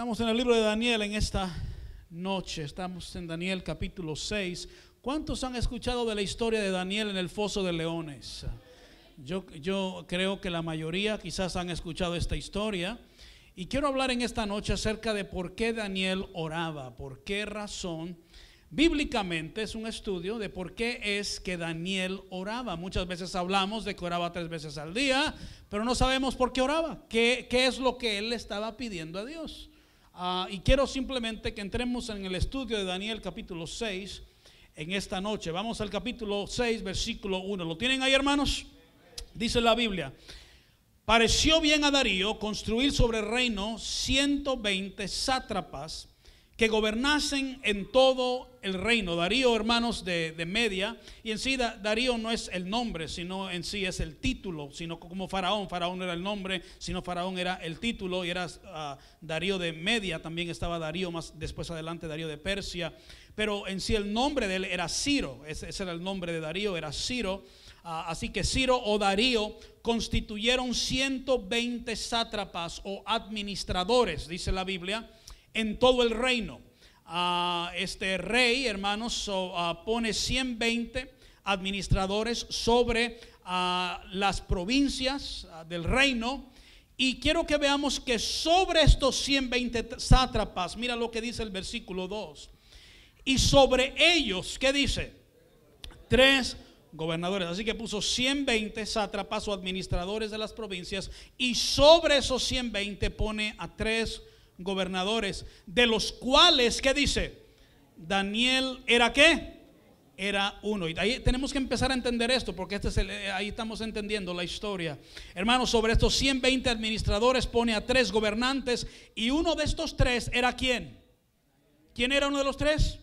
Estamos en el libro de Daniel en esta noche. Estamos en Daniel capítulo 6. ¿Cuántos han escuchado de la historia de Daniel en el foso de leones? Yo, yo creo que la mayoría quizás han escuchado esta historia. Y quiero hablar en esta noche acerca de por qué Daniel oraba, por qué razón. Bíblicamente es un estudio de por qué es que Daniel oraba. Muchas veces hablamos de que oraba tres veces al día, pero no sabemos por qué oraba, qué, qué es lo que él estaba pidiendo a Dios. Ah, y quiero simplemente que entremos en el estudio de Daniel capítulo 6 en esta noche. Vamos al capítulo 6, versículo 1. ¿Lo tienen ahí, hermanos? Dice la Biblia. Pareció bien a Darío construir sobre el reino 120 sátrapas que gobernasen en todo el reino. Darío, hermanos de, Media, y en sí Darío no es el nombre, sino en sí es el título, sino como Faraón. Faraón era el nombre, sino Faraón era el título, y era ah, Darío de Media, también estaba Darío más después adelante, Darío de Persia. Pero en sí el nombre de él era Ciro, ese, era el nombre de Darío, era Ciro. Ah, así que Ciro o Darío constituyeron 120 sátrapas o administradores, dice la Biblia en todo el reino. Ah, este rey, hermanos, ah, pone 120 administradores sobre ah, las provincias del reino. Y quiero que veamos que sobre estos 120 sátrapas, mira lo que dice el versículo 2. Y sobre ellos, ¿qué dice? Tres gobernadores. Así que puso 120 sátrapas o administradores de las provincias. Y sobre esos 120 pone a tres gobernadores, de los cuales, ¿qué dice? Daniel era qué? Era uno. Y ahí tenemos que empezar a entender esto, porque este es eh, ahí estamos entendiendo la historia. Hermanos, sobre estos 120 administradores pone a tres gobernantes y uno de estos tres era quién? ¿Quién era uno de los tres?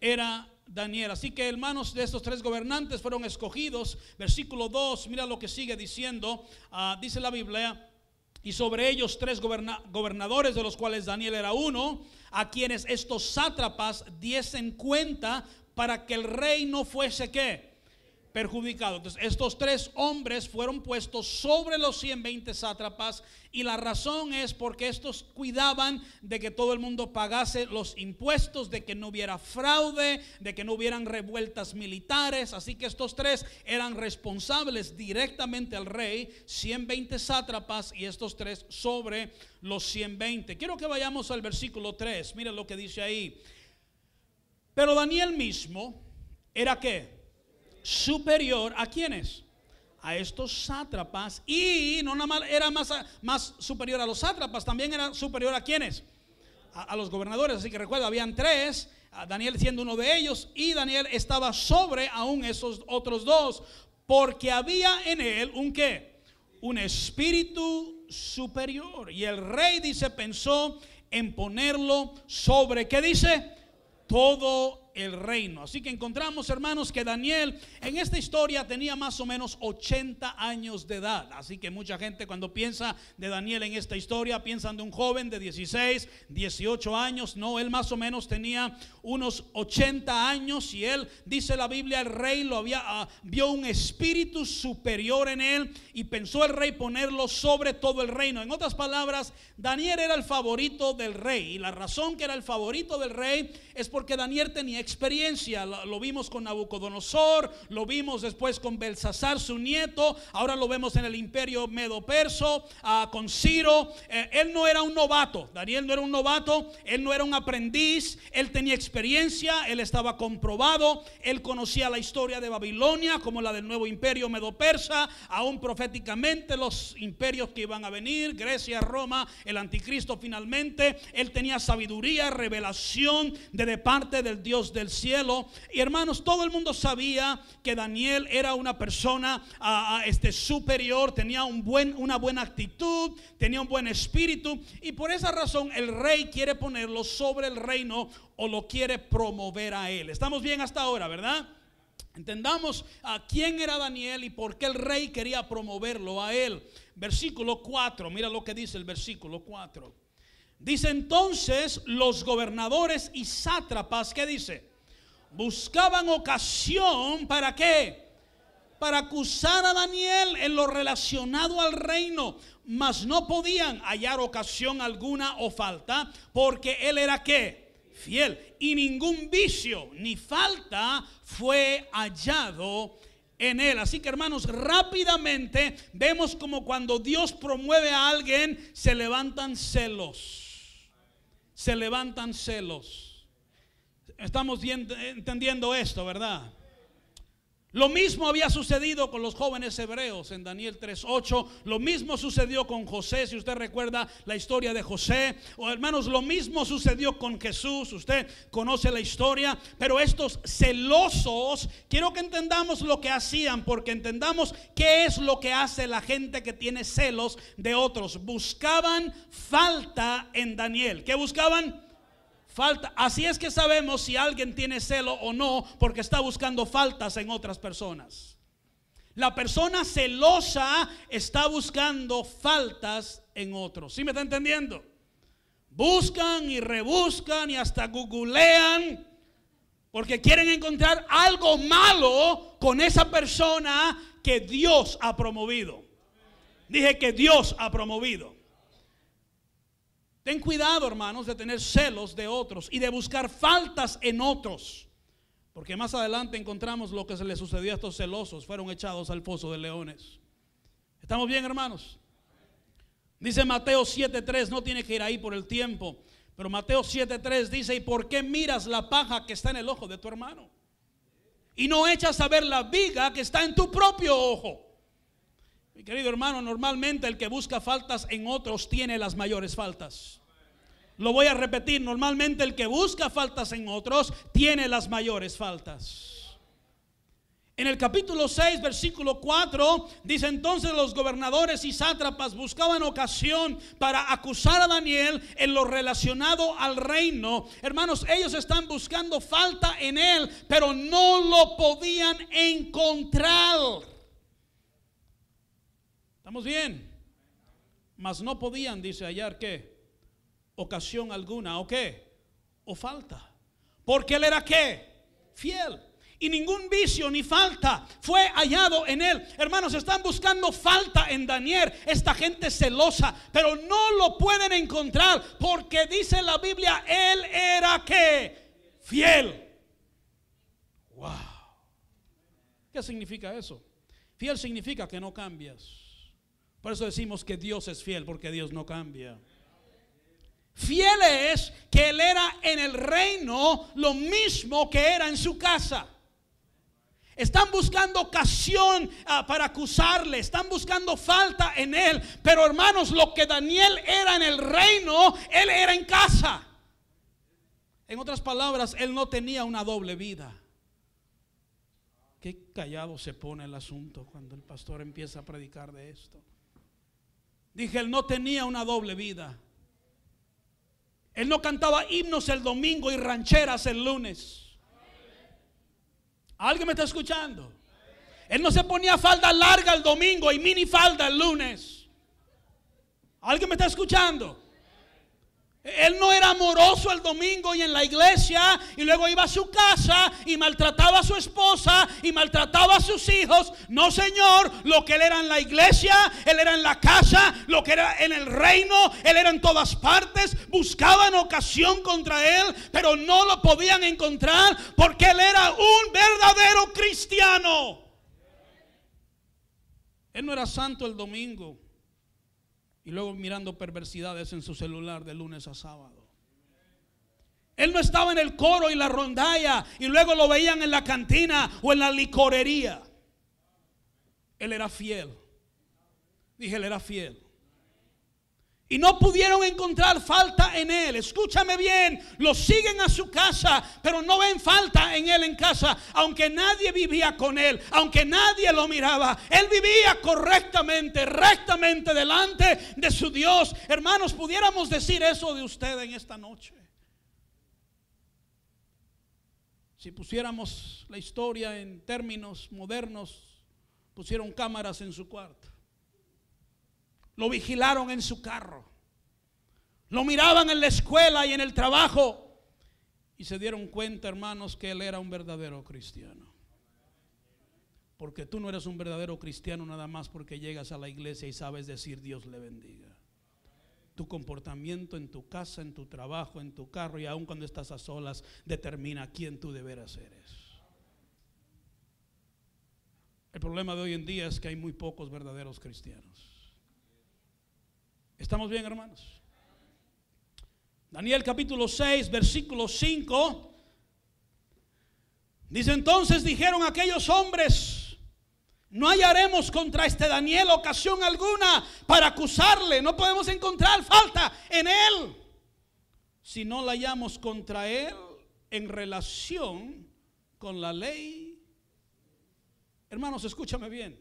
Era Daniel. Así que hermanos de estos tres gobernantes fueron escogidos. Versículo 2, mira lo que sigue diciendo. Ah, dice la Biblia y sobre ellos tres gobernadores, de los cuales Daniel era uno, a quienes estos sátrapas diesen cuenta para que el rey no fuese qué? Perjudicado. Entonces, estos tres hombres fueron puestos sobre los 120 sátrapas y la razón es porque estos cuidaban de que todo el mundo pagase los impuestos, de que no hubiera fraude, de que no hubieran revueltas militares. Así que estos tres eran responsables directamente al rey, 120 sátrapas y estos tres sobre los 120. Quiero que vayamos al versículo 3. Miren lo que dice ahí. Pero Daniel mismo era que superior a quienes? A estos sátrapas. Y no nada más era más, más superior a los sátrapas, también era superior a quienes? A, los gobernadores. Así que recuerda, habían tres, Daniel siendo uno de ellos, y Daniel estaba sobre aún esos otros dos, porque había en él un qué? Un espíritu superior. Y el rey dice, pensó en ponerlo sobre, ¿qué dice? Todo el reino. Así que encontramos, hermanos, que Daniel en esta historia tenía más o menos 80 años de edad. Así que mucha gente cuando piensa de Daniel en esta historia, piensan de un joven de 16, 18 años. No, él más o menos tenía unos 80 años y él, dice la Biblia, el rey lo había, ah, vio un espíritu superior en él y pensó el rey ponerlo sobre todo el reino. En otras palabras, Daniel era el favorito del rey y la razón que era el favorito del rey es porque Daniel tenía experiencia. Lo, vimos con Nabucodonosor, lo vimos después con Belsasar, su nieto, ahora lo vemos en el imperio medo-perso, ah, con Ciro. Eh, él no era un novato, Daniel no era un novato, él no era un aprendiz, él tenía experiencia, él estaba comprobado, él conocía la historia de Babilonia como la del nuevo imperio medo-persa, aún proféticamente los imperios que iban a venir, Grecia, Roma, el anticristo finalmente, él tenía sabiduría, revelación de, de parte del Dios del cielo. Y hermanos, todo el mundo sabía que Daniel era una persona este, superior, tenía un buen, una buena actitud, tenía un buen espíritu. Y por esa razón el rey quiere ponerlo sobre el reino o lo quiere promover a él. Estamos bien hasta ahora, ¿verdad? Entendamos a quién era Daniel y por qué el rey quería promoverlo a él. Versículo 4, mira lo que dice el versículo 4. Dice entonces los gobernadores y sátrapas, ¿qué dice? Buscaban ocasión para qué? para acusar a Daniel en lo relacionado al reino, mas no podían hallar ocasión alguna o falta, porque él era qué? Fiel. Y ningún vicio ni falta fue hallado en él. Así que hermanos, rápidamente vemos como cuando Dios promueve a alguien, se levantan celos. Se levantan celos. Estamos entendiendo esto, ¿verdad? Lo mismo había sucedido con los jóvenes hebreos en Daniel 3:8. Lo mismo sucedió con José, si usted recuerda la historia de José. O hermanos, lo mismo sucedió con Jesús. Usted conoce la historia. Pero estos celosos, quiero que entendamos lo que hacían, porque entendamos qué es lo que hace la gente que tiene celos de otros. Buscaban falta en Daniel. ¿Qué buscaban? Falta. Así es que sabemos si alguien tiene celo o no porque está buscando faltas en otras personas. La persona celosa está buscando faltas en otros. ¿Sí me está entendiendo? Buscan y rebuscan y hasta googlean porque quieren encontrar algo malo con esa persona que Dios ha promovido. Dije que Dios ha promovido. Ten cuidado, hermanos, de tener celos de otros y de buscar faltas en otros. Porque más adelante encontramos lo que se le sucedió a estos celosos. Fueron echados al foso de leones. ¿Estamos bien, hermanos? Dice Mateo 7.3, no tiene que ir ahí por el tiempo. Pero Mateo 7.3 dice, ¿y por qué miras la paja que está en el ojo de tu hermano? Y no echas a ver la viga que está en tu propio ojo. Mi querido hermano, normalmente el que busca faltas en otros tiene las mayores faltas. Lo voy a repetir, normalmente el que busca faltas en otros tiene las mayores faltas. En el capítulo 6, versículo 4, dice entonces los gobernadores y sátrapas buscaban ocasión para acusar a Daniel en lo relacionado al reino. Hermanos, ellos están buscando falta en él, pero no lo podían encontrar. ¿Estamos bien? Mas no podían, dice, hallar qué? Ocasión alguna, ¿o qué? O falta. Porque él era qué? Fiel. Y ningún vicio ni falta fue hallado en él. Hermanos, están buscando falta en Daniel, esta gente celosa, pero no lo pueden encontrar porque dice la Biblia, él era qué? Fiel. Wow. ¿Qué significa eso? Fiel significa que no cambias. Por eso decimos que Dios es fiel, porque Dios no cambia. Fiel es que Él era en el reino lo mismo que era en su casa. Están buscando ocasión ah, para acusarle, están buscando falta en él. Pero hermanos, lo que Daniel era en el reino, él era en casa. En otras palabras, él no tenía una doble vida. Qué callado se pone el asunto cuando el pastor empieza a predicar de esto. Dije, él no tenía una doble vida. Él no cantaba himnos el domingo y rancheras el lunes. ¿Alguien me está escuchando? Él no se ponía falda larga el domingo y mini falda el lunes. ¿Alguien me está escuchando? Él no era amoroso el domingo y en la iglesia y luego iba a su casa y maltrataba a su esposa y maltrataba a sus hijos. No, Señor, lo que él era en la iglesia, él era en la casa, lo que era en el reino, él era en todas partes. Buscaban ocasión contra él, pero no lo podían encontrar porque él era un verdadero cristiano. Él no era santo el domingo y luego mirando perversidades en su celular de lunes a sábado. Él no estaba en el coro y la rondalla y luego lo veían en la cantina o en la licorería. Él era fiel. Dije, él era fiel. Y no pudieron encontrar falta en él. Escúchame bien, lo siguen a su casa, pero no ven falta en él en casa, aunque nadie vivía con él, aunque nadie lo miraba. Él vivía correctamente, rectamente delante de su Dios. Hermanos, pudiéramos decir eso de usted en esta noche. Si pusiéramos la historia en términos modernos, pusieron cámaras en su cuarto. Lo vigilaron en su carro. Lo miraban en la escuela y en el trabajo. Y se dieron cuenta, hermanos, que él era un verdadero cristiano. Porque tú no eres un verdadero cristiano nada más porque llegas a la iglesia y sabes decir Dios le bendiga. Tu comportamiento en tu casa, en tu trabajo, en tu carro y aun cuando estás a solas determina quién tú deberás eres. El problema de hoy en día es que hay muy pocos verdaderos cristianos. ¿Estamos bien, hermanos? Daniel capítulo 6, versículo 5. Dice entonces dijeron aquellos hombres, no hallaremos contra este Daniel ocasión alguna para acusarle. No podemos encontrar falta en él. Si no la hallamos contra él en relación con la ley. Hermanos, escúchame bien.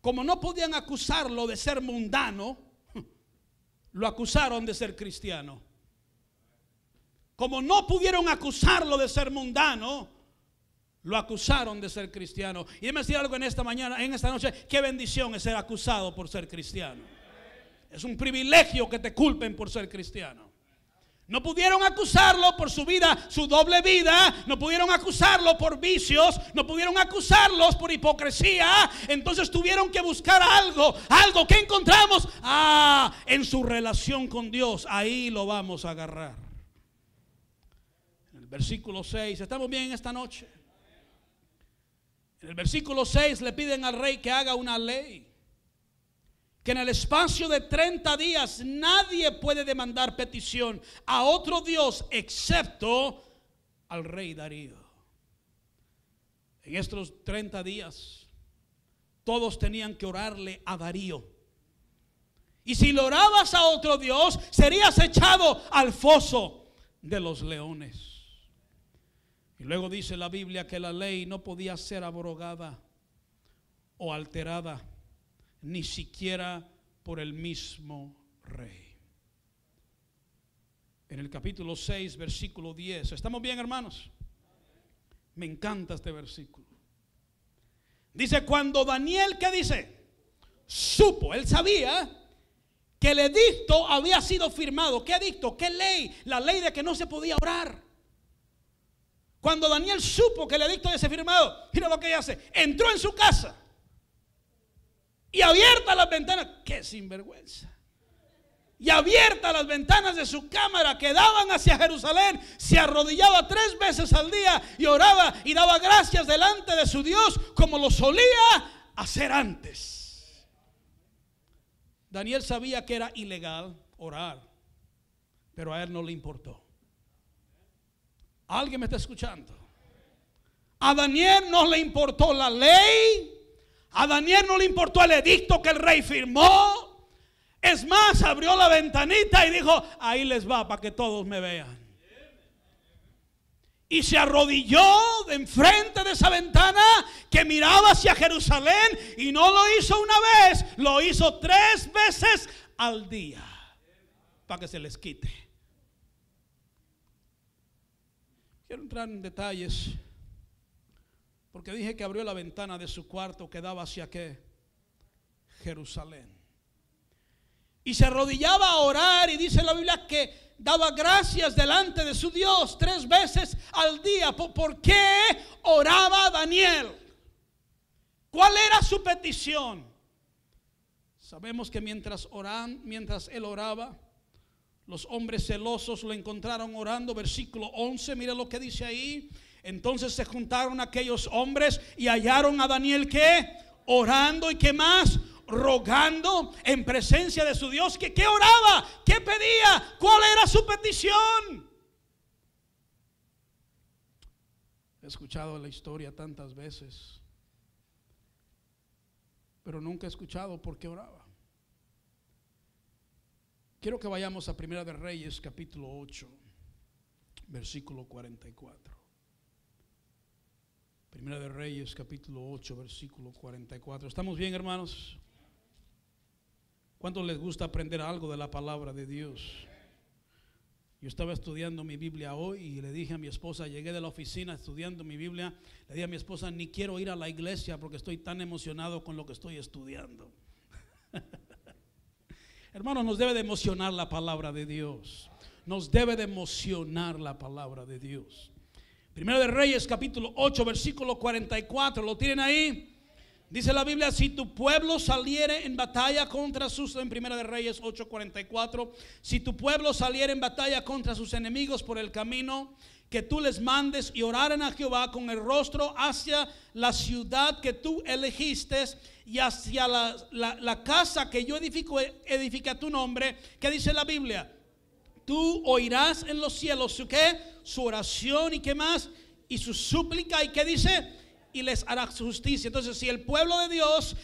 Como no podían acusarlo de ser mundano, lo acusaron de ser cristiano. Como no pudieron acusarlo de ser mundano, lo acusaron de ser cristiano. Y déjeme decir algo en esta mañana, en esta noche. Qué bendición es ser acusado por ser cristiano. Es un privilegio que te culpen por ser cristiano. No pudieron acusarlo por su vida, su doble vida. No pudieron acusarlo por vicios. No pudieron acusarlos por hipocresía. Entonces tuvieron que buscar algo. Algo que encontramos. En su relación con Dios. Ahí lo vamos a agarrar. el versículo 6. ¿Estamos bien esta noche? En el versículo 6 le piden al rey que haga una ley. Que en el espacio de 30 días nadie puede demandar petición a otro Dios excepto al rey Darío. En estos 30 días todos tenían que orarle a Darío. Y si lo orabas a otro Dios, serías echado al foso de los leones. Y luego dice la Biblia que la ley no podía ser abrogada o alterada, ni siquiera por el mismo rey. En el capítulo 6, versículo 10. ¿Estamos bien, hermanos? Me encanta este versículo. Dice, cuando Daniel, ¿qué dice? Supo, él sabía que el edicto había sido firmado. ¿Qué edicto? ¿Qué ley? La ley de que no se podía orar. Cuando Daniel supo que el edicto había sido firmado, mira lo que ella hace. Entró en su casa y abierta las ventanas. ¡Qué sinvergüenza! Y abierta las ventanas de su cámara que daban hacia Jerusalén, se arrodillaba tres veces al día y oraba y daba gracias delante de su Dios como lo solía hacer antes. Daniel sabía que era ilegal orar, pero a él no le importó. ¿Alguien me está escuchando? A Daniel no le importó la ley. A Daniel no le importó el edicto que el rey firmó. Es más, abrió la ventanita y dijo, ahí les va para que todos me vean. Y se arrodilló de enfrente de esa ventana que miraba hacia Jerusalén y no lo hizo una vez, lo hizo tres veces al día para que se les quite. Quiero entrar en detalles, porque dije que abrió la ventana de su cuarto que daba hacia qué? Jerusalén. Y se arrodillaba a orar y dice la Biblia que daba gracias delante de su Dios tres veces al día. ¿Por qué oraba Daniel? ¿Cuál era su petición? Sabemos que mientras oran, mientras él oraba, los hombres celosos lo encontraron orando, versículo 11, mire lo que dice ahí. Entonces se juntaron aquellos hombres y hallaron a Daniel que orando y qué más, rogando en presencia de su Dios. que ¿Qué oraba? ¿Qué pedía? ¿Cuál era su petición? He escuchado la historia tantas veces, pero nunca he escuchado por qué oraba. Quiero que vayamos a Primera de Reyes, capítulo 8, versículo 44. Primera de Reyes, capítulo 8, versículo 44. ¿Estamos bien, hermanos? ¿Cuánto les gusta aprender algo de la palabra de Dios? Yo estaba estudiando mi Biblia hoy y le dije a mi esposa, llegué de la oficina estudiando mi Biblia, le dije a mi esposa, ni quiero ir a la iglesia porque estoy tan emocionado con lo que estoy estudiando. Hermanos, nos debe de emocionar la palabra de Dios. Nos debe de emocionar la palabra de Dios. Primero de Reyes, capítulo 8, versículo 44. ¿Lo tienen ahí? Dice la Biblia, si tu pueblo saliere en batalla contra sus, en Primera de Reyes 8:44, si tu pueblo saliere en batalla contra sus enemigos por el camino, que tú les mandes y oraren a Jehová con el rostro hacia la ciudad que tú elegiste y hacia la, casa que yo edifico, edifique a tu nombre, que dice la Biblia, tú oirás en los cielos su qué, su oración y qué más, y su súplica y qué dice, y les hará justicia. Entonces, si el pueblo de Dios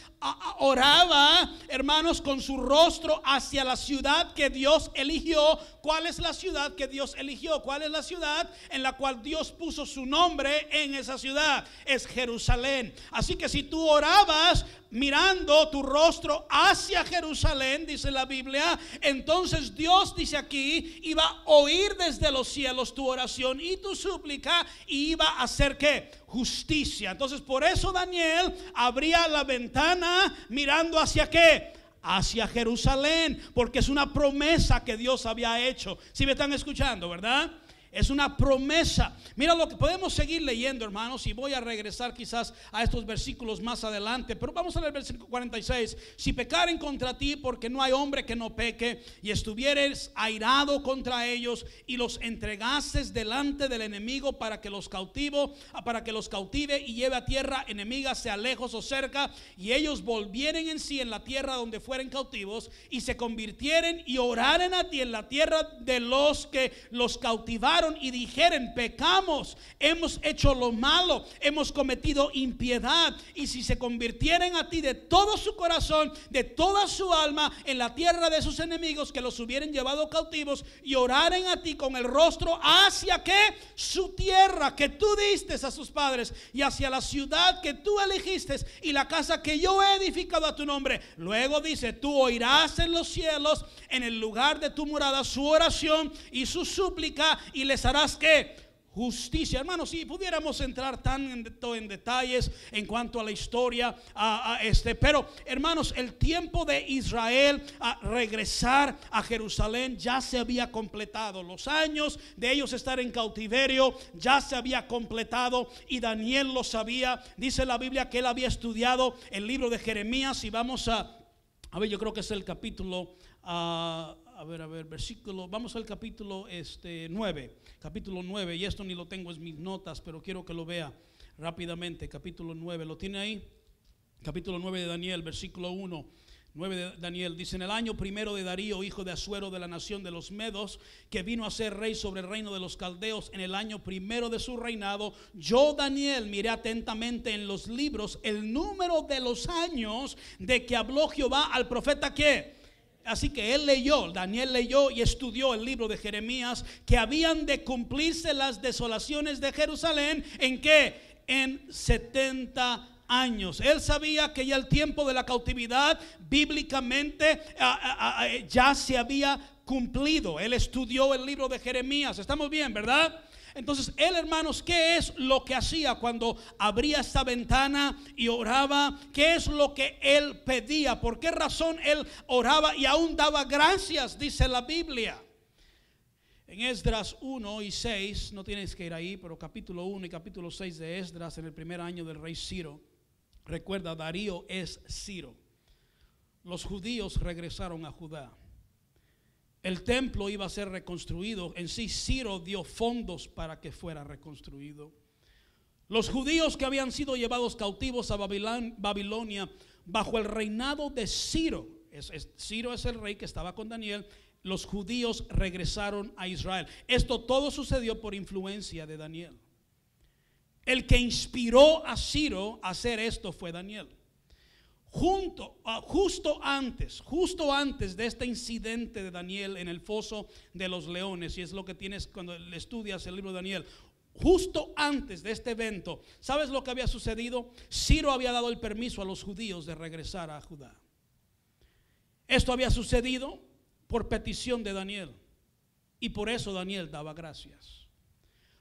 oraba, hermanos, con su rostro hacia la ciudad que Dios eligió, ¿cuál es la ciudad que Dios eligió? ¿Cuál es la ciudad en la cual Dios puso su nombre en esa ciudad? Es Jerusalén. Así que si tú orabas mirando tu rostro hacia Jerusalén, dice la Biblia, entonces Dios dice aquí, iba a oír desde los cielos tu oración y tu súplica y iba a hacer que justicia. Entonces por eso Daniel abría la ventana mirando hacia qué? Hacia Jerusalén, porque es una promesa que Dios había hecho. Si me están escuchando, ¿verdad? Es una promesa. Mira lo que podemos seguir leyendo, hermanos, y voy a regresar quizás a estos versículos más adelante. Pero vamos a leer el versículo 46. Si pecaren contra ti, porque no hay hombre que no peque, y estuvieres airado contra ellos y los entregases delante del enemigo para que los cautivo, para que los cautive y lleve a tierra enemiga, sea lejos o cerca, y ellos volvieren en sí en la tierra donde fueren cautivos y se convirtieren y oraren a ti en la tierra de los que los cautivaron y dijeren, pecamos, hemos hecho lo malo, hemos cometido impiedad. Y si se convirtieren a ti de todo su corazón, de toda su alma, en la tierra de sus enemigos que los hubieran llevado cautivos y oraren a ti con el rostro hacia que su tierra que tú diste a sus padres y hacia la ciudad que tú elegiste y la casa que yo he edificado a tu nombre. Luego dice, tú oirás en los cielos, en el lugar de tu morada, su oración y su súplica y les harás que justicia. Hermanos, si pudiéramos entrar tan en, detalles en cuanto a la historia, a, este, pero hermanos, el tiempo de Israel a regresar a Jerusalén ya se había completado. Los años de ellos estar en cautiverio ya se había completado y Daniel lo sabía. Dice la Biblia que él había estudiado el libro de Jeremías y vamos a, a ver, yo creo que es el capítulo... Uh, a ver, a ver, versículo, vamos al capítulo este, 9, capítulo 9, y esto ni lo tengo en mis notas, pero quiero que lo vea rápidamente, capítulo 9, ¿lo tiene ahí? Capítulo 9 de Daniel, versículo 1. 9 de Daniel dice, en el año primero de Darío, hijo de Asuero de la nación de los Medos, que vino a ser rey sobre el reino de los caldeos, en el año primero de su reinado, yo Daniel miré atentamente en los libros el número de los años de que habló Jehová al profeta que Así que él leyó, Daniel leyó y estudió el libro de Jeremías que habían de cumplirse las desolaciones de Jerusalén en que en 70 años. Él sabía que ya el tiempo de la cautividad bíblicamente ya se había cumplido. Él estudió el libro de Jeremías. Estamos bien, ¿verdad? Entonces, él, hermanos, ¿qué es lo que hacía cuando abría esta ventana y oraba? ¿Qué es lo que él pedía? ¿Por qué razón él oraba y aún daba gracias? Dice la Biblia. En Esdras 1 y 6, no tienes que ir ahí, pero capítulo 1 y capítulo 6 de Esdras, en el primer año del rey Ciro. Recuerda, Darío es Ciro. Los judíos regresaron a Judá. El templo iba a ser reconstruido. En sí, Ciro dio fondos para que fuera reconstruido. Los judíos que habían sido llevados cautivos a Babilonia bajo el reinado de Ciro, Ciro es el rey que estaba con Daniel, los judíos regresaron a Israel. Esto todo sucedió por influencia de Daniel. El que inspiró a Ciro a hacer esto fue Daniel. Junto, ah, justo antes, justo antes de este incidente de Daniel en el foso de los leones, y es lo que tienes cuando estudias el libro de Daniel, justo antes de este evento, ¿sabes lo que había sucedido? Ciro había dado el permiso a los judíos de regresar a Judá. Esto había sucedido por petición de Daniel, y por eso Daniel daba gracias.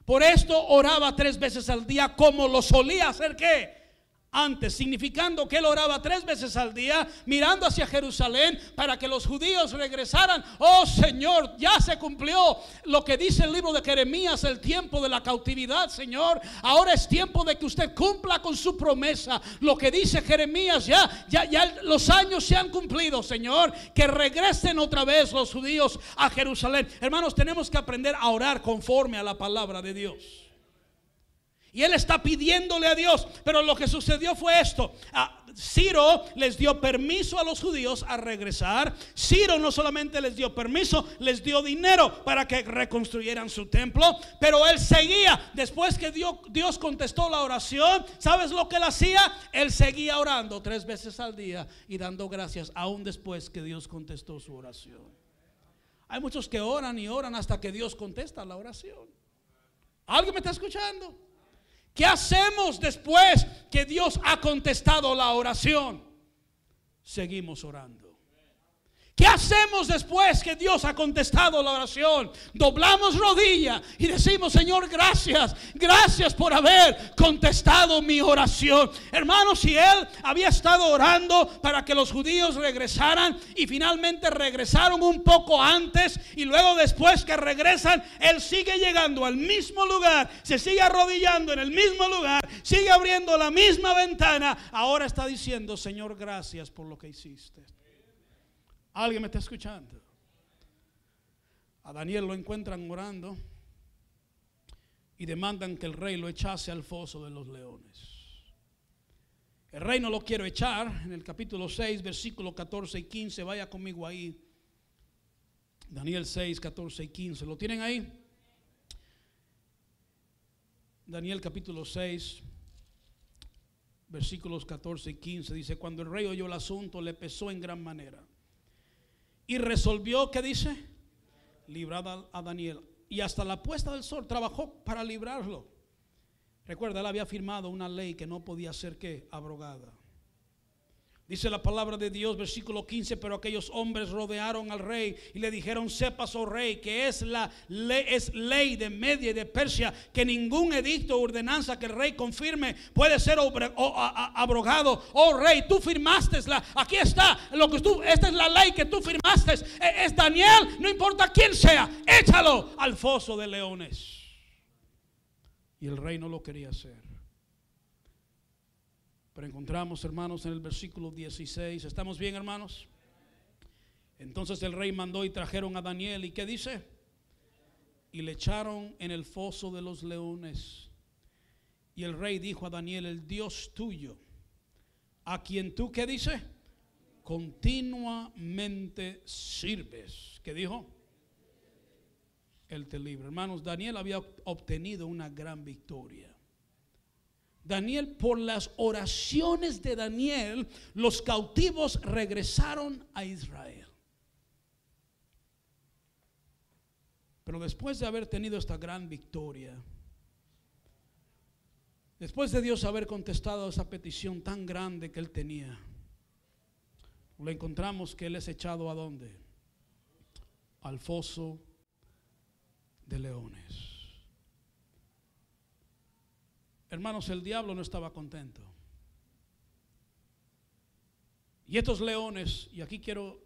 Por esto oraba tres veces al día como lo solía hacer que antes, significando que él oraba tres veces al día, mirando hacia Jerusalén para que los judíos regresaran. Oh Señor, ya se cumplió lo que dice el libro de Jeremías, el tiempo de la cautividad, Señor. Ahora es tiempo de que usted cumpla con su promesa. Lo que dice Jeremías, ya, ya, ya los años se han cumplido, Señor. Que regresen otra vez los judíos a Jerusalén. Hermanos, tenemos que aprender a orar conforme a la palabra de Dios. Y él está pidiéndole a Dios. Pero lo que sucedió fue esto. Ah, Ciro les dio permiso a los judíos a regresar. Ciro no solamente les dio permiso, les dio dinero para que reconstruyeran su templo. Pero él seguía. Después que Dios, Dios contestó la oración, ¿sabes lo que él hacía? Él seguía orando tres veces al día y dando gracias aún después que Dios contestó su oración. Hay muchos que oran y oran hasta que Dios contesta la oración. ¿Alguien me está escuchando? ¿Qué hacemos después que Dios ha contestado la oración? Seguimos orando. ¿Qué hacemos después que Dios ha contestado la oración? Doblamos rodilla y decimos, Señor, gracias, gracias por haber contestado mi oración. Hermanos, si Él había estado orando para que los judíos regresaran y finalmente regresaron un poco antes y luego después que regresan, Él sigue llegando al mismo lugar, se sigue arrodillando en el mismo lugar, sigue abriendo la misma ventana. Ahora está diciendo, Señor, gracias por lo que hiciste. ¿Alguien me está escuchando? A Daniel lo encuentran orando y demandan que el rey lo echase al foso de los leones. El rey no lo quiere echar. En el capítulo 6, versículos 14 y 15, vaya conmigo ahí. Daniel 6, 14 y 15. ¿Lo tienen ahí? Daniel capítulo 6, versículos 14 y 15 dice, cuando el rey oyó el asunto le pesó en gran manera y resolvió, ¿qué dice? Librar a Daniel. Y hasta la puesta del sol trabajó para librarlo. Recuerda, él había firmado una ley que no podía ser que abrogada. Dice la palabra de Dios, versículo 15, pero aquellos hombres rodearon al rey y le dijeron, sepas, oh rey, que es la ley, es ley de Media y de Persia, que ningún edicto o ordenanza que el rey confirme puede ser abrogado. Oh rey, tú firmaste la, aquí está, lo que tú, esta es la ley que tú firmaste. E, es Daniel, no importa quién sea, échalo al foso de leones. Y el rey no lo quería hacer. Pero encontramos, hermanos, en el versículo 16. ¿Estamos bien, hermanos? Entonces el rey mandó y trajeron a Daniel. ¿Y qué dice? Y le echaron en el foso de los leones. Y el rey dijo a Daniel, el Dios tuyo, a quien tú, ¿qué dice? Continuamente sirves. ¿Qué dijo? Él te libra. Hermanos, Daniel había obtenido una gran victoria. Daniel, por las oraciones de Daniel, los cautivos regresaron a Israel. Pero después de haber tenido esta gran victoria, después de Dios haber contestado esa petición tan grande que él tenía, lo encontramos que él es echado a dónde? Al foso de leones. Hermanos, el diablo no estaba contento. Y estos leones, y aquí quiero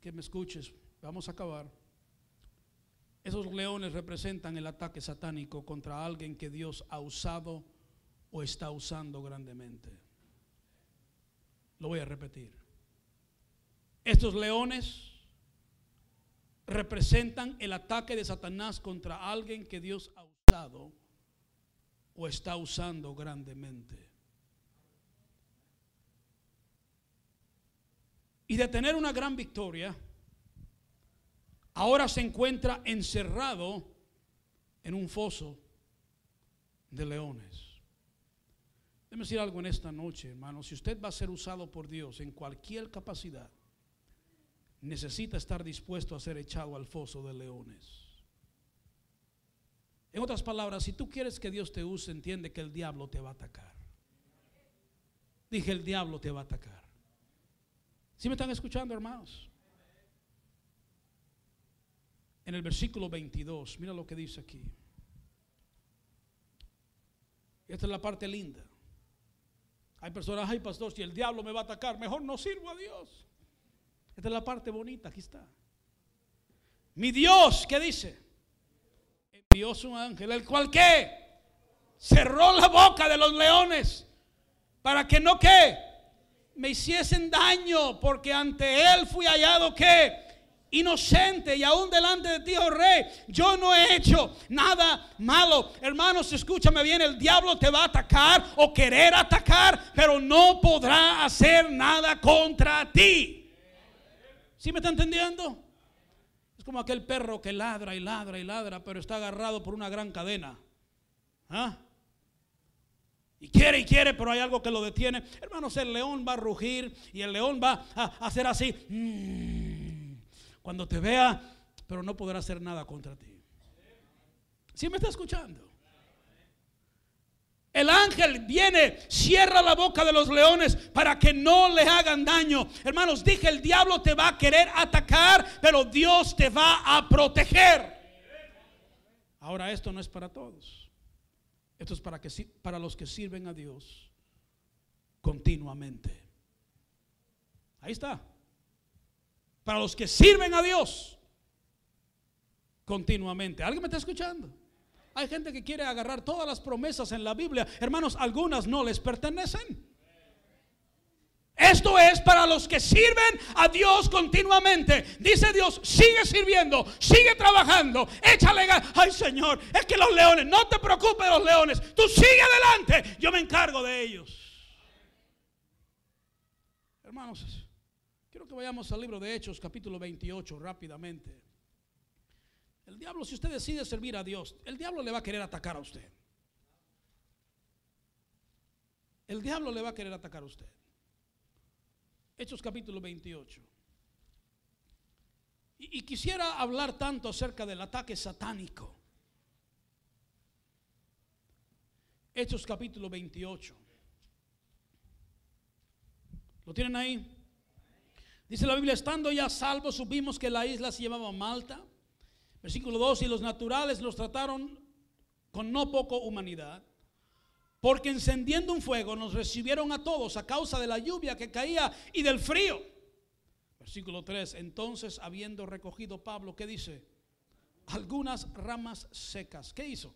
que me escuches, vamos a acabar. Esos leones representan el ataque satánico contra alguien que Dios ha usado o está usando grandemente. Lo voy a repetir. Estos leones representan el ataque de Satanás contra alguien que Dios ha usado o está usando grandemente. Y de tener una gran victoria, ahora se encuentra encerrado en un foso de leones. Déjeme decir algo en esta noche, hermano. Si usted va a ser usado por Dios en cualquier capacidad, necesita estar dispuesto a ser echado al foso de leones. En otras palabras, si tú quieres que Dios te use, entiende que el diablo te va a atacar. Dije, el diablo te va a atacar. ¿Sí me están escuchando, hermanos? En el versículo 22, mira lo que dice aquí. Esta es la parte linda. Hay personas, ay pastor, si el diablo me va a atacar, mejor no sirvo a Dios. Esta es la parte bonita, aquí está. Mi Dios, ¿qué dice? Envió su ángel, el cual que cerró la boca de los leones para que no que me hiciesen daño, porque ante él fui hallado que inocente y aún delante de ti, oh rey, yo no he hecho nada malo. Hermanos, escúchame bien, el diablo te va a atacar o querer atacar, pero no podrá hacer nada contra ti. ¿Sí me está entendiendo? Como aquel perro que ladra y ladra y ladra, pero está agarrado por una gran cadena. ¿Ah? Y quiere y quiere, pero hay algo que lo detiene. Hermanos, el león va a rugir y el león va a hacer así. Mm. Cuando te vea, pero no podrá hacer nada contra ti. ¿Sí me está escuchando? El ángel viene, cierra la boca de los leones para que no le hagan daño. Hermanos, dije, el diablo te va a querer atacar, pero Dios te va a proteger. Ahora esto no es para todos. Esto es para, que, para los que sirven a Dios continuamente. Ahí está. Para los que sirven a Dios continuamente. ¿Alguien me está escuchando? Hay gente que quiere agarrar todas las promesas en la Biblia. Hermanos, algunas no les pertenecen. Esto es para los que sirven a Dios continuamente. Dice Dios, sigue sirviendo, sigue trabajando, échale ganas. Ay Señor, es que los leones, no te preocupes los leones, tú sigue adelante, yo me encargo de ellos. Hermanos, quiero que vayamos al libro de Hechos, capítulo 28, rápidamente. El diablo, si usted decide servir a Dios, el diablo le va a querer atacar a usted. El diablo le va a querer atacar a usted. Hechos capítulo 28. Y, quisiera hablar tanto acerca del ataque satánico. Hechos capítulo 28. ¿Lo tienen ahí? Dice la Biblia, estando ya salvo, supimos que la isla se llamaba Malta Versículo 2, y los naturales los trataron con no poco humanidad, porque encendiendo un fuego nos recibieron a todos a causa de la lluvia que caía y del frío. Versículo 3, entonces habiendo recogido Pablo, ¿qué dice? Algunas ramas secas. ¿Qué hizo?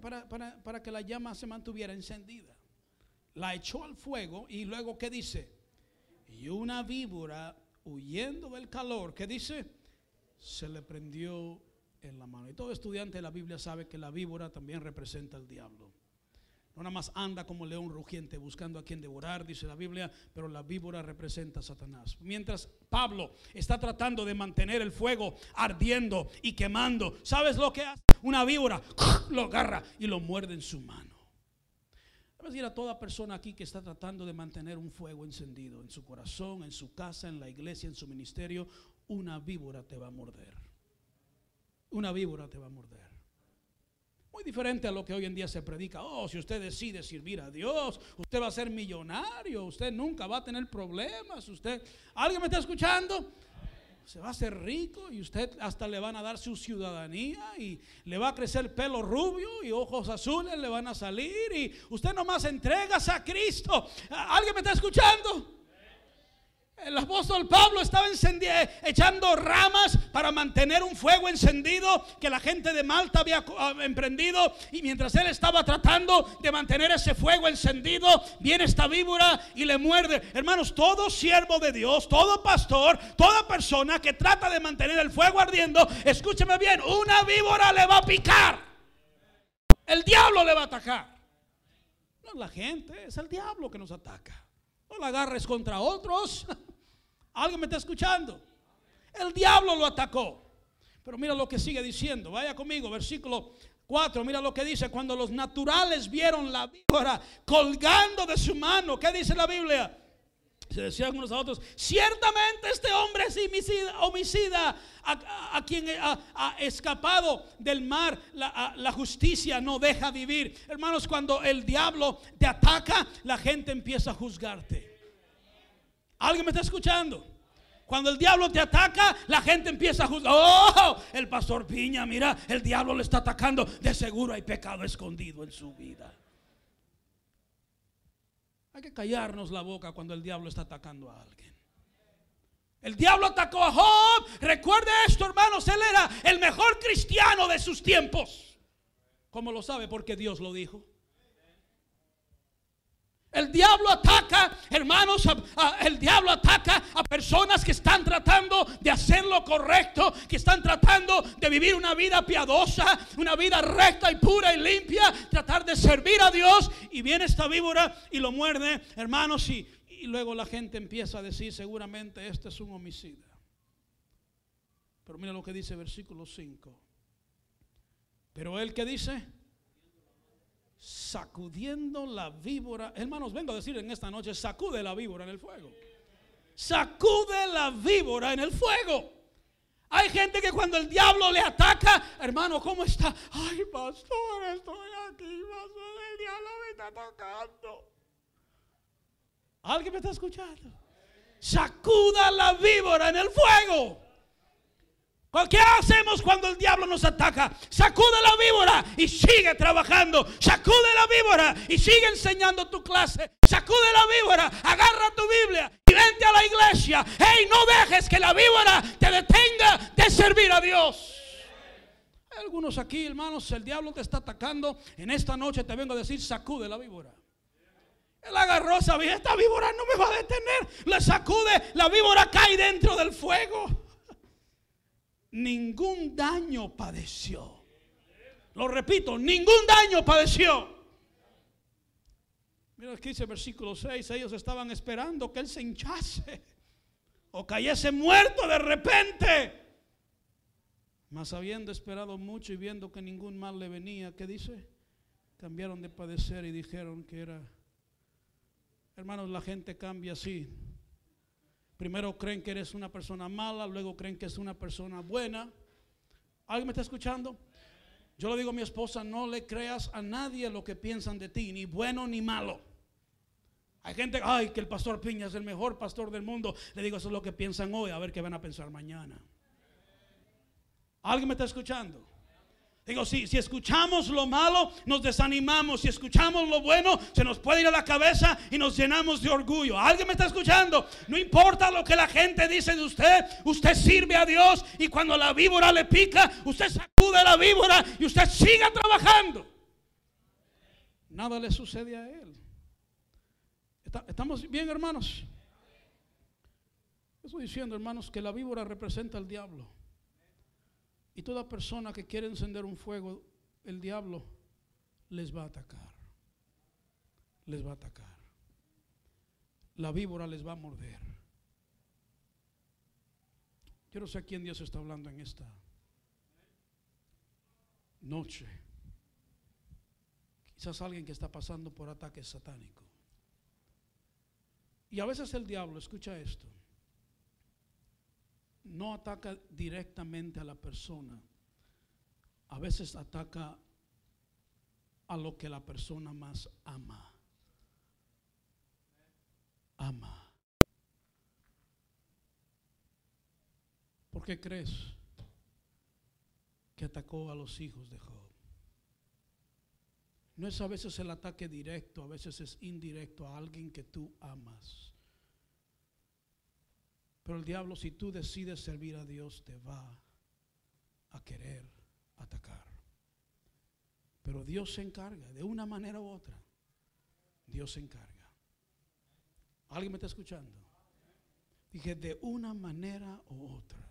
Para, para, para que la llama se mantuviera encendida. La echó al fuego y luego, ¿qué dice? Y una víbora huyendo del calor, ¿qué dice? Se le prendió en la mano. Y todo estudiante de la Biblia sabe que la víbora también representa al diablo. No nada más anda como león rugiente buscando a quien devorar, dice la Biblia, pero la víbora representa a Satanás. Mientras Pablo está tratando de mantener el fuego ardiendo y quemando, ¿sabes lo que hace? Una víbora lo agarra y lo muerde en su mano. Decir a toda persona aquí que está tratando de mantener un fuego encendido en su corazón, en su casa, en la iglesia, en su ministerio, una víbora te va a morder. Una víbora te va a morder. Muy diferente a lo que hoy en día se predica. Oh, si usted decide servir a Dios, usted va a ser millonario, usted nunca va a tener problemas. Usted, ¿alguien me está escuchando? Se va a hacer rico y usted hasta le van a dar su ciudadanía y le va a crecer pelo rubio y ojos azules le van a salir y usted nomás entregas a Cristo. ¿Alguien me está escuchando? El apóstol Pablo estaba echando ramas para mantener un fuego encendido que la gente de Malta había ah, emprendido. Y mientras él estaba tratando de mantener ese fuego encendido, viene esta víbora y le muerde. Hermanos, todo siervo de Dios, todo pastor, toda persona que trata de mantener el fuego ardiendo, escúcheme bien, una víbora le va a picar. El diablo le va a atacar. No es la gente, es el diablo que nos ataca. No la agarres contra otros. ¿Alguien me está escuchando? El diablo lo atacó. Pero mira lo que sigue diciendo. Vaya conmigo, versículo 4. Mira lo que dice. Cuando los naturales vieron la víbora colgando de su mano. ¿Qué dice la Biblia? Se decían unos a otros, ciertamente este hombre es homicida, a, quien ha, escapado del mar, la, la, justicia no deja vivir. Hermanos, cuando el diablo te ataca, la gente empieza a juzgarte. ¿Alguien me está escuchando? Cuando el diablo te ataca, la gente empieza a juzgar. Oh, el pastor Piña, mira, el diablo le está atacando. De seguro hay pecado escondido en su vida. Hay que callarnos la boca cuando el diablo está atacando a alguien. El diablo atacó a Job. Recuerde esto, hermanos. Él era el mejor cristiano de sus tiempos. ¿Cómo lo sabe? Porque Dios lo dijo. El diablo ataca, hermanos, el diablo ataca a personas que están tratando de hacer lo correcto, que están tratando de vivir una vida piadosa, una vida recta y pura y limpia, tratar de servir a Dios. Y viene esta víbora y lo muerde, hermanos, y, y luego la gente empieza a decir, seguramente este es un homicida. Pero mira lo que dice versículo 5. Pero él que dice, sacudiendo la víbora. Hermanos, vengo a decir en esta noche, sacude la víbora en el fuego. Sacude la víbora en el fuego. Hay gente que cuando el diablo le ataca, hermano, ¿cómo está? Ay, pastor, estoy aquí, pastor, el diablo me está tocando. ¿Alguien me está escuchando? Sacuda la víbora en el fuego. ¿Qué hacemos cuando el diablo nos ataca? Sacude la víbora y sigue trabajando. Sacude la víbora y sigue enseñando tu clase. Sacude la víbora, agarra tu Biblia y vente a la iglesia. Hey, no dejes que la víbora te detenga de servir a Dios. Hay algunos aquí, hermanos, el diablo te está atacando. En esta noche te vengo a decir, sacude la víbora. Él agarró, sabía, esta víbora no me va a detener. Le sacude, la víbora cae dentro del fuego ningún daño padeció. Lo repito, ningún daño padeció. Mira aquí dice versículo 6, ellos estaban esperando que él se hinchase o cayese muerto de repente. Mas habiendo esperado mucho y viendo que ningún mal le venía, ¿qué dice? Cambiaron de padecer y dijeron que era... Hermanos, la gente cambia así. Primero creen que eres una persona mala, luego creen que es una persona buena. ¿Alguien me está escuchando? Yo le digo a mi esposa, no le creas a nadie lo que piensan de ti, ni bueno ni malo. Hay gente, ay, que el pastor Piña es el mejor pastor del mundo. Le digo, eso es lo que piensan hoy, a ver qué van a pensar mañana. ¿Alguien me está escuchando? Digo, si, si escuchamos lo malo, nos desanimamos. Si escuchamos lo bueno, se nos puede ir a la cabeza y nos llenamos de orgullo. ¿Alguien me está escuchando? No importa lo que la gente dice de usted, usted sirve a Dios y cuando la víbora le pica, usted sacude la víbora y usted siga trabajando. Nada le sucede a él. ¿Estamos bien, hermanos? Estoy diciendo, hermanos, que la víbora representa al diablo. Y toda persona que quiere encender un fuego, el diablo les va a atacar. Les va a atacar. La víbora les va a morder. Yo no sé a quién Dios está hablando en esta noche. Quizás alguien que está pasando por ataque satánico. Y a veces el diablo, escucha esto, no ataca directamente a la persona, a veces ataca a lo que la persona más ama. Ama. ¿Por qué crees que atacó a los hijos de Job? No es a veces el ataque directo, a veces es indirecto a alguien que tú amas. Pero el diablo, si tú decides servir a Dios, te va a querer atacar. Pero Dios se encarga, de una manera u otra. Dios se encarga. ¿Alguien me está escuchando? Dije, de una manera u otra,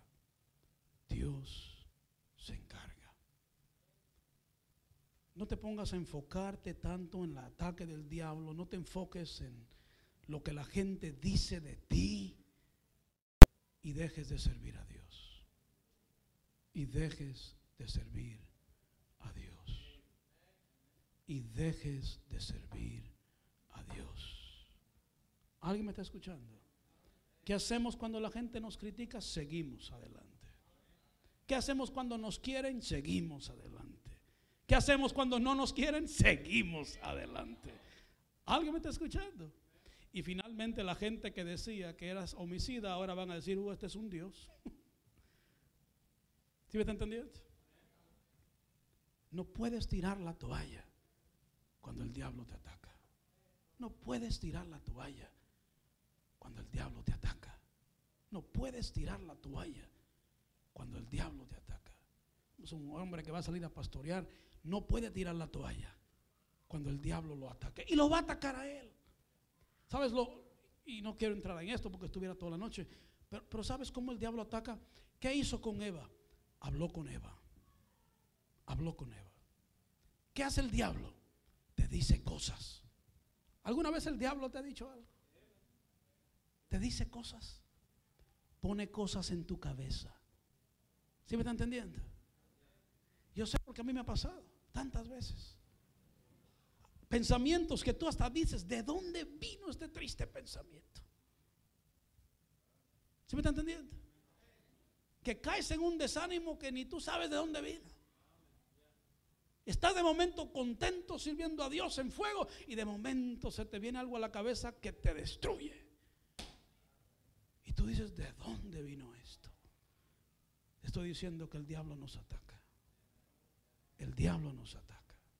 Dios se encarga. No te pongas a enfocarte tanto en el ataque del diablo, no te enfoques en lo que la gente dice de ti y dejes de servir a Dios. Y dejes de servir a Dios. Y dejes de servir a Dios. ¿Alguien me está escuchando? ¿Qué hacemos cuando la gente nos critica? Seguimos adelante. ¿Qué hacemos cuando nos quieren? Seguimos adelante. ¿Qué hacemos cuando no nos quieren? Seguimos adelante. ¿Alguien me está escuchando? Y finalmente la gente que decía que eras homicida ahora van a decir, uh, este es un Dios. ¿Sí me está entendiendo? No puedes tirar la toalla cuando el diablo te ataca. No puedes tirar la toalla cuando el diablo te ataca. No puedes tirar la toalla cuando el diablo te ataca. Es un hombre que va a salir a pastorear, no puede tirar la toalla cuando el diablo lo ataque. Y lo va a atacar a él. ¿Sabes lo? Y no quiero entrar en esto porque estuviera toda la noche. Pero, ¿sabes cómo el diablo ataca? ¿Qué hizo con Eva? Habló con Eva. Habló con Eva. ¿Qué hace el diablo? Te dice cosas. ¿Alguna vez el diablo te ha dicho algo? Te dice cosas. Pone cosas en tu cabeza. ¿Sí me está entendiendo? Yo sé porque a mí me ha pasado tantas veces. Pensamientos que tú hasta dices, ¿de dónde vino este triste pensamiento? ¿Sí me está entendiendo? Que caes en un desánimo que ni tú sabes de dónde vino. Estás de momento contento sirviendo a Dios en fuego y de momento se te viene algo a la cabeza que te destruye. Y tú dices, ¿de dónde vino esto? Estoy diciendo que el diablo nos ataca. El diablo nos ataca.